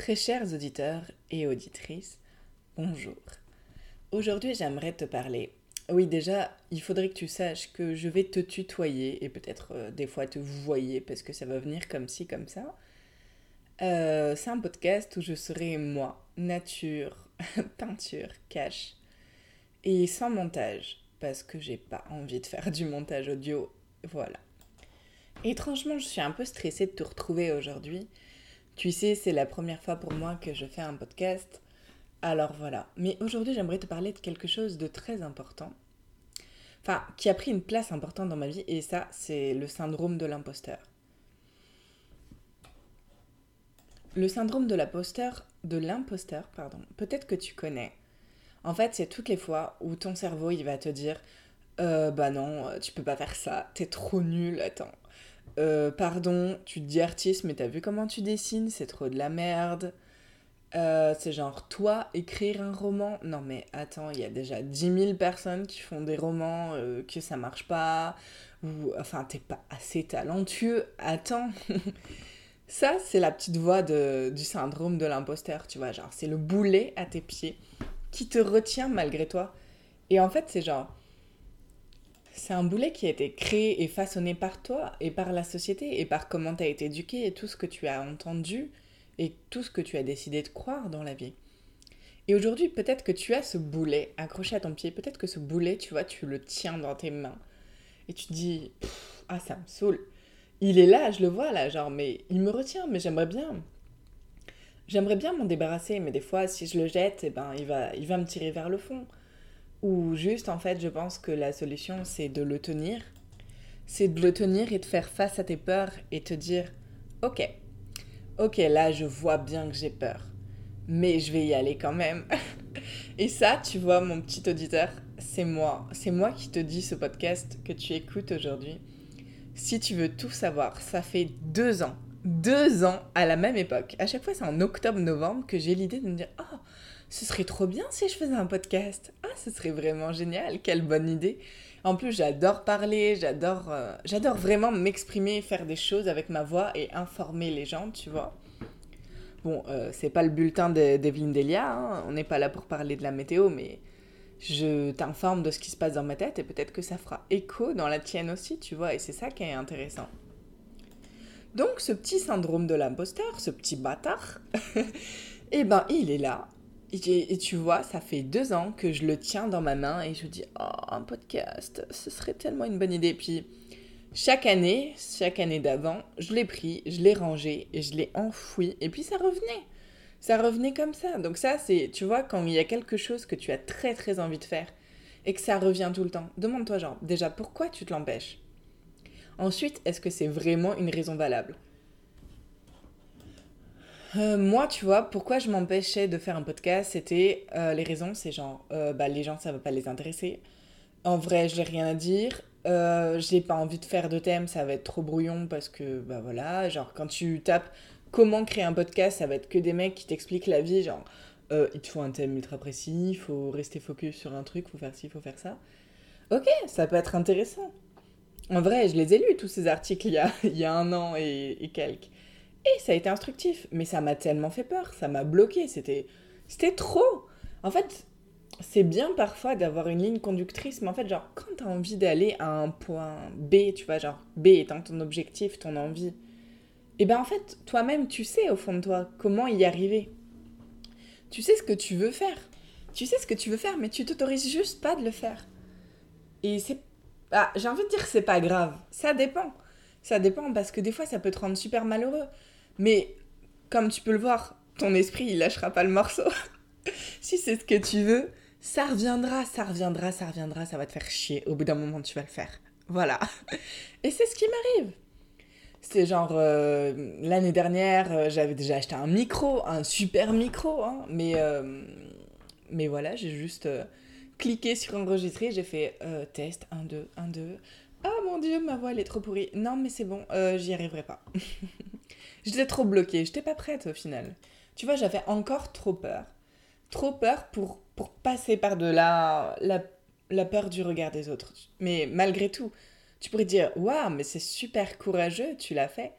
Très chers auditeurs et auditrices, bonjour. Aujourd'hui, j'aimerais te parler. Oui, déjà, il faudrait que tu saches que je vais te tutoyer et peut-être euh, des fois te voyer parce que ça va venir comme ci, comme ça. Euh, c'est un podcast où je serai moi, nature, peinture, cash et sans montage parce que j'ai pas envie de faire du montage audio. Voilà. Étrangement, je suis un peu stressée de te retrouver aujourd'hui tu sais, c'est la première fois pour moi que je fais un podcast. Alors voilà. Mais aujourd'hui, j'aimerais te parler de quelque chose de très important. Enfin, qui a pris une place importante dans ma vie. Et ça, c'est le syndrome de l'imposteur. Le syndrome de l'imposteur, de l'imposteur, pardon, peut-être que tu connais. En fait, c'est toutes les fois où ton cerveau, il va te dire euh, Bah non, tu peux pas faire ça, t'es trop nul, attends. Euh, pardon, tu te dis artiste, mais t'as vu comment tu dessines, c'est trop de la merde. Euh, c'est genre, toi, écrire un roman? Non, mais attends, il y a déjà 10 000 personnes qui font des romans, euh, que ça marche pas, ou enfin, t'es pas assez talentueux, attends. ça, c'est la petite voix de, du syndrome de l'imposteur, tu vois, genre, c'est le boulet à tes pieds qui te retient malgré toi. Et en fait, c'est genre, c'est un boulet qui a été créé et façonné par toi et par la société et par comment tu as été éduqué et tout ce que tu as entendu et tout ce que tu as décidé de croire dans la vie. Et aujourd'hui, peut-être que tu as ce boulet accroché à ton pied, peut-être que ce boulet, tu vois, tu le tiens dans tes mains et tu te dis ah ça me saoule. Il est là, je le vois là, genre mais il me retient, mais j'aimerais bien. J'aimerais bien m'en débarrasser, mais des fois si je le jette, eh ben il va il va me tirer vers le fond. Ou juste, en fait, je pense que la solution, c'est de le tenir. C'est de le tenir et de faire face à tes peurs et te dire, ok, ok, là, je vois bien que j'ai peur, mais je vais y aller quand même. et ça, tu vois, mon petit auditeur, c'est moi. C'est moi qui te dis ce podcast que tu écoutes aujourd'hui. Si tu veux tout savoir, ça fait deux ans, deux ans à la même époque. À chaque fois, c'est en octobre-novembre que j'ai l'idée de me dire, oh, ce serait trop bien si je faisais un podcast. Ah, ce serait vraiment génial, quelle bonne idée. En plus, j'adore parler, j'adore euh, j'adore vraiment m'exprimer, faire des choses avec ma voix et informer les gens, tu vois. Bon, euh, c'est pas le bulletin d'Evelyne Delia, hein. on n'est pas là pour parler de la météo, mais je t'informe de ce qui se passe dans ma tête et peut-être que ça fera écho dans la tienne aussi, tu vois, et c'est ça qui est intéressant. Donc, ce petit syndrome de l'imposteur, ce petit bâtard, eh ben, il est là, et, tu vois, ça fait deux ans que je le tiens dans ma main et je dis Oh, un podcast, ce serait tellement une bonne idée. Puis chaque année, chaque année d'avant, je l'ai pris, je l'ai rangé et je l'ai enfoui. Et puis ça revenait. Ça revenait comme ça. Donc, ça, c'est, tu vois, quand il y a quelque chose que tu as très très envie de faire et que ça revient tout le temps, demande-toi, genre, déjà, pourquoi tu te l'empêches? Ensuite, est-ce que c'est vraiment une raison valable? Euh, moi, tu vois, pourquoi je m'empêchais de faire un podcast, c'était euh, les raisons, c'est genre, euh, bah, les gens, ça va pas les intéresser. En vrai, j'ai rien à dire. j'ai pas envie de faire de thème, ça va être trop brouillon parce que, bah voilà, genre, quand tu tapes comment créer un podcast, ça va être que des mecs qui t'expliquent la vie, genre, il te faut un thème ultra précis, il faut rester focus sur un truc, il faut faire ci, il faut faire ça. Ok, ça peut être intéressant. En vrai, je les ai lus, tous ces articles, il y a, un an et quelques. Et ça a été instructif, mais ça m'a tellement fait peur, ça m'a bloqué, c'était c'était trop. En fait, c'est bien parfois d'avoir une ligne conductrice, mais en fait, genre, quand t'as envie d'aller à un point B, tu vois, genre, B étant ton objectif, ton envie, et eh ben en fait, toi-même, tu sais au fond de toi comment y arriver. Tu sais ce que tu veux faire. Tu sais ce que tu veux faire, mais tu t'autorises juste pas de le faire. Et c'est. Ah, j'ai envie de dire c'est pas grave. Ça dépend. Ça dépend parce que des fois, ça peut te rendre super malheureux. Mais comme tu peux le voir, ton esprit, il lâchera pas le morceau. si c'est ce que tu veux, ça reviendra, ça reviendra, ça reviendra, ça va te faire chier. Au bout d'un moment, tu vas le faire. Voilà. Et c'est ce qui m'arrive. C'est genre, euh, l'année dernière, euh, j'avais déjà acheté un micro, un super micro, hein, mais, euh, mais voilà, j'ai juste cliqué sur enregistrer, j'ai fait test, 1, 2, 1, 2. Ah mon dieu, ma voix elle est trop pourrie. Non, mais c'est bon, j'y arriverai pas. J'étais trop bloquée, j'étais pas prête au final. Tu vois, j'avais encore trop peur. Trop peur pour, pour passer par-delà la, la peur du regard des autres. Mais malgré tout, tu pourrais dire Waouh, mais c'est super courageux, tu l'as fait.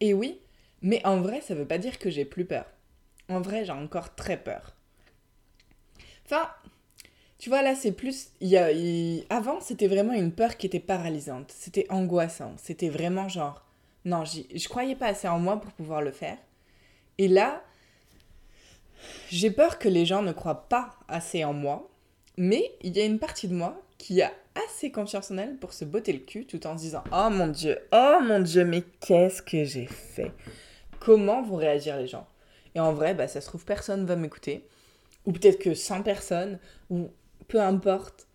Et oui, mais en vrai, ça veut pas dire que j'ai plus peur. En vrai, j'ai encore très peur. Enfin, tu vois, là, c'est plus. Y a, Avant, c'était vraiment une peur qui était paralysante. C'était angoissant. C'était vraiment genre. Non, je croyais pas assez en moi pour pouvoir le faire. Et là, j'ai peur que les gens ne croient pas assez en moi. Mais il y a une partie de moi qui a assez confiance en elle pour se botter le cul tout en se disant Oh mon dieu, oh mon dieu, mais qu'est-ce que j'ai fait? Comment vont réagir les gens? Et en vrai, bah, ça se trouve, personne va m'écouter. Ou peut-être que 100 personnes, ou peu importe.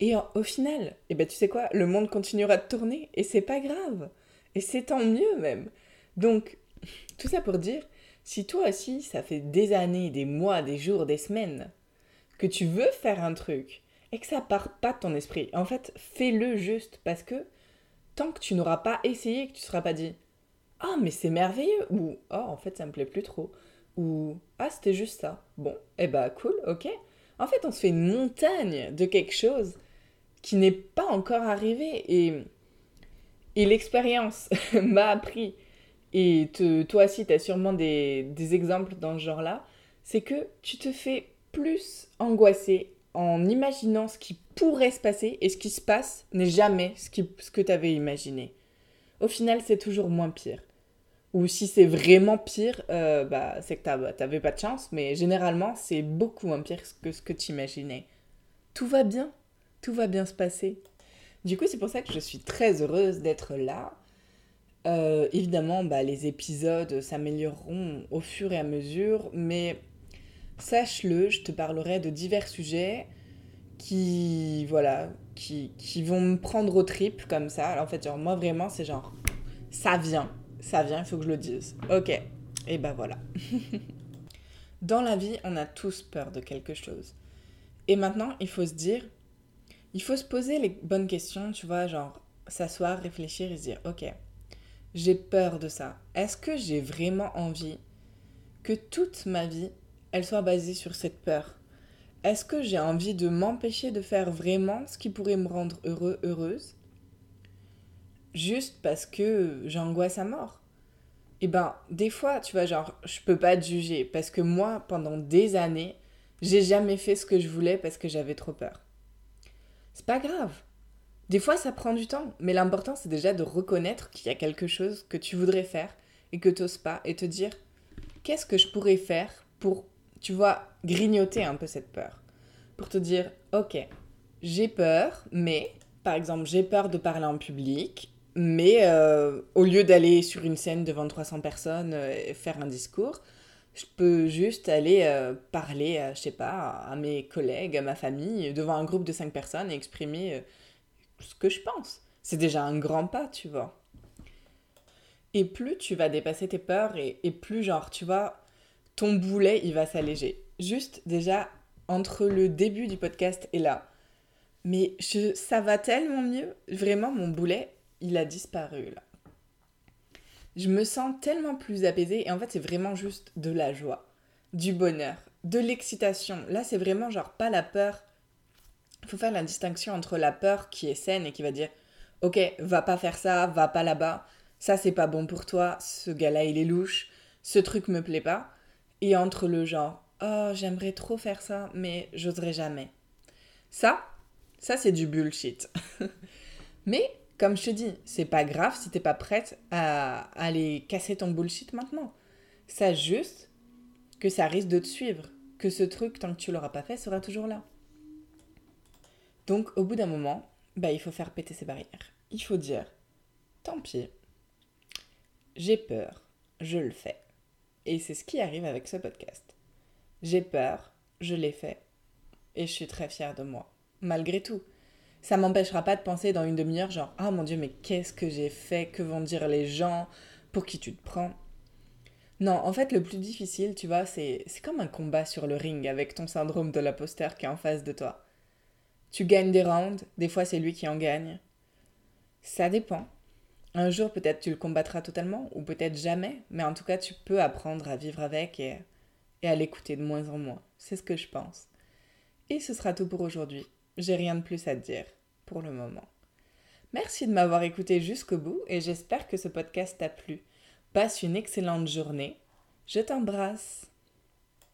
Et au final, eh ben, tu sais quoi, le monde continuera de tourner et c'est pas grave. Et c'est tant mieux même. Donc, tout ça pour dire, si toi aussi, ça fait des années, des mois, des jours, des semaines, que tu veux faire un truc et que ça part pas de ton esprit, en fait, fais-le juste parce que tant que tu n'auras pas essayé, que tu ne seras pas dit Ah, mais c'est merveilleux ou Oh, en fait, ça me plaît plus trop ou Ah, c'était juste ça. Bon, eh bah, cool, ok. En fait, on se fait une montagne de quelque chose qui n'est pas encore arrivé et, et l'expérience m'a appris et toi aussi, tu as sûrement des, exemples dans ce genre-là, c'est que tu te fais plus angoisser en imaginant ce qui pourrait se passer et ce qui se passe n'est jamais ce, que tu avais imaginé. Au final, c'est toujours moins pire. Ou si c'est vraiment pire, euh, bah, c'est que t'avais pas de chance, mais généralement, c'est beaucoup moins pire que ce que tu imaginais. Tout va bien, tout va bien se passer. Du coup, c'est pour ça que je suis très heureuse d'être là. Euh, évidemment, bah, les épisodes s'amélioreront au fur et à mesure, mais sache-le, je te parlerai de divers sujets qui, voilà, qui, qui vont me prendre au trip comme ça. Alors, en fait, genre, moi vraiment, c'est genre, ça vient, ça vient, il faut que je le dise. Ok, et ben voilà. Dans la vie, on a tous peur de quelque chose. Et maintenant, il faut se dire, il faut se poser les bonnes questions, tu vois, genre s'asseoir, réfléchir et se dire, ok, j'ai peur de ça. Est-ce que j'ai vraiment envie que toute ma vie, elle soit basée sur cette peur? Est-ce que j'ai envie de m'empêcher de faire vraiment ce qui pourrait me rendre heureux, heureuse? Juste parce que j'angoisse à mort Eh ben, des fois, tu vois, genre, je peux pas te juger parce que moi, pendant des années, j'ai jamais fait ce que je voulais parce que j'avais trop peur. C'est pas grave. Des fois, ça prend du temps, mais l'important, c'est déjà de reconnaître qu'il y a quelque chose que tu voudrais faire et que tu n'oses pas, et te dire, qu'est-ce que je pourrais faire pour, tu vois, grignoter un peu cette peur? Pour te dire, ok, j'ai peur, mais, par exemple, j'ai peur de parler en public, mais euh, au lieu d'aller sur une scène devant 300 personnes euh, et faire un discours, je peux juste aller euh, parler, je sais pas, à mes collègues, à ma famille, devant un groupe de 5 personnes et exprimer ce que je pense. C'est déjà un grand pas, tu vois. Et plus tu vas dépasser tes peurs et, plus genre, tu vois, ton boulet, il va s'alléger. Juste déjà, entre le début du podcast et là. Mais je, ça va tellement mieux. Vraiment, mon boulet, il a disparu là. Je me sens tellement plus apaisée et en fait, c'est vraiment juste de la joie, du bonheur, de l'excitation. Là, c'est vraiment genre pas la peur il faut faire la distinction entre la peur qui est saine et qui va dire Ok, va pas faire ça, va pas là-bas, ça c'est pas bon pour toi, ce gars-là il est louche, ce truc me plaît pas. Et entre le genre Oh, j'aimerais trop faire ça, mais j'oserais jamais. Ça, ça c'est du bullshit. mais, comme je te dis, c'est pas grave si t'es pas prête à aller casser ton bullshit maintenant. Sache juste que ça risque de te suivre, que ce truc, tant que tu l'auras pas fait, sera toujours là. Donc au bout d'un moment, bah, il faut faire péter ses barrières. Il faut dire, tant pis, j'ai peur, je le fais. Et c'est ce qui arrive avec ce podcast. J'ai peur, je l'ai fait, et je suis très fière de moi, malgré tout. Ça m'empêchera pas de penser dans une demi-heure, genre, ah mon dieu, mais qu'est-ce que j'ai fait? Que vont dire les gens? Pour qui tu te prends Non, en fait, le plus difficile, tu vois, c'est comme un combat sur le ring avec ton syndrome de l'imposteur qui est en face de toi. Tu gagnes des rounds, des fois c'est lui qui en gagne. Ça dépend. Un jour peut-être tu le combattras totalement, ou peut-être jamais, mais en tout cas tu peux apprendre à vivre avec et à l'écouter de moins en moins. C'est ce que je pense. Et ce sera tout pour aujourd'hui. J'ai rien de plus à te dire pour le moment. Merci de m'avoir écouté jusqu'au bout et j'espère que ce podcast t'a plu. Passe une excellente journée. Je t'embrasse.